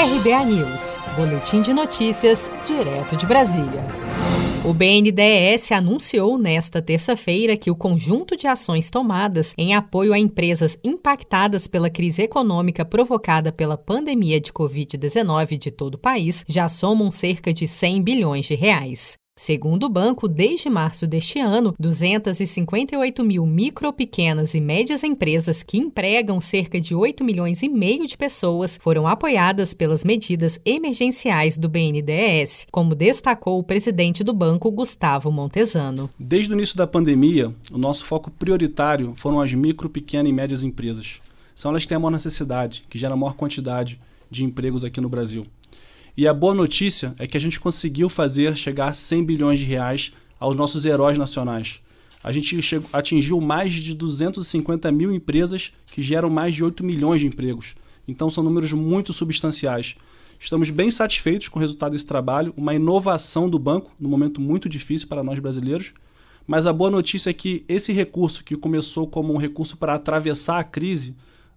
RBA News, Boletim de Notícias, direto de Brasília. O BNDES anunciou nesta terça-feira que o conjunto de ações tomadas em apoio a empresas impactadas pela crise econômica provocada pela pandemia de Covid-19 de todo o país já somam cerca de 100 bilhões de reais. Segundo o banco, desde março deste ano, 258 mil micro, pequenas e médias empresas que empregam cerca de 8 milhões e meio de pessoas foram apoiadas pelas medidas emergenciais do BNDES, como destacou o presidente do banco, Gustavo Montesano. Desde o início da pandemia, o nosso foco prioritário foram as micro, pequenas e médias empresas. São elas que têm a maior necessidade, que geram a maior quantidade de empregos aqui no Brasil. E a boa notícia é que a gente conseguiu fazer chegar a 100 bilhões de reais aos nossos heróis nacionais. A gente chegou, atingiu mais de 250 mil empresas que geram mais de 8 milhões de empregos. Então são números muito substanciais. Estamos bem satisfeitos com o resultado desse trabalho, uma inovação do banco num momento muito difícil para nós brasileiros. Mas a boa notícia é que esse recurso, que começou como um recurso para atravessar a crise,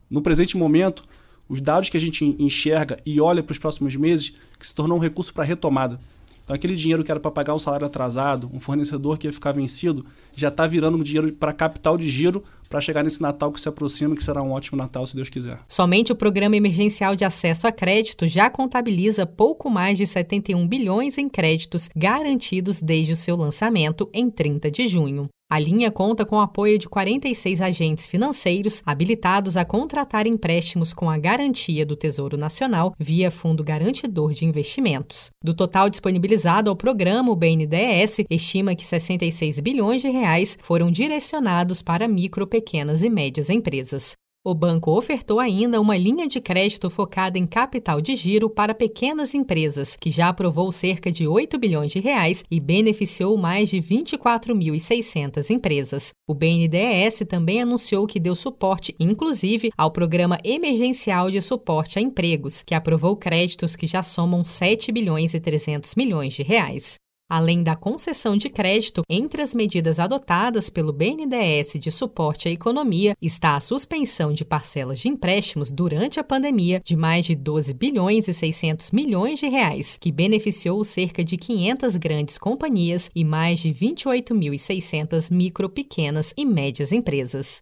no presente momento os dados que a gente enxerga e olha para os próximos meses, que se tornou um recurso para retomada. Então, aquele dinheiro que era para pagar um salário atrasado, um fornecedor que ia ficar vencido, já está virando um dinheiro para capital de giro para chegar nesse Natal que se aproxima, que será um ótimo Natal, se Deus quiser. Somente o Programa Emergencial de Acesso a Crédito já contabiliza pouco mais de 71 bilhões em créditos garantidos desde o seu lançamento em 30 de junho. A linha conta com o apoio de 46 agentes financeiros habilitados a contratar empréstimos com a garantia do Tesouro Nacional via Fundo Garantidor de Investimentos. Do total disponibilizado ao programa, o BNDES estima que 66 bilhões de reais foram direcionados para micro, pequenas e médias empresas. O banco ofertou ainda uma linha de crédito focada em capital de giro para pequenas empresas, que já aprovou cerca de 8 bilhões de reais e beneficiou mais de 24.600 empresas. O BNDES também anunciou que deu suporte, inclusive, ao Programa Emergencial de Suporte a Empregos, que aprovou créditos que já somam 7 bilhões e 300 milhões de reais. Além da concessão de crédito, entre as medidas adotadas pelo BNDES de suporte à economia está a suspensão de parcelas de empréstimos durante a pandemia de mais de 12 bilhões e 600 milhões de reais, que beneficiou cerca de 500 grandes companhias e mais de 28.600 micro, pequenas e médias empresas.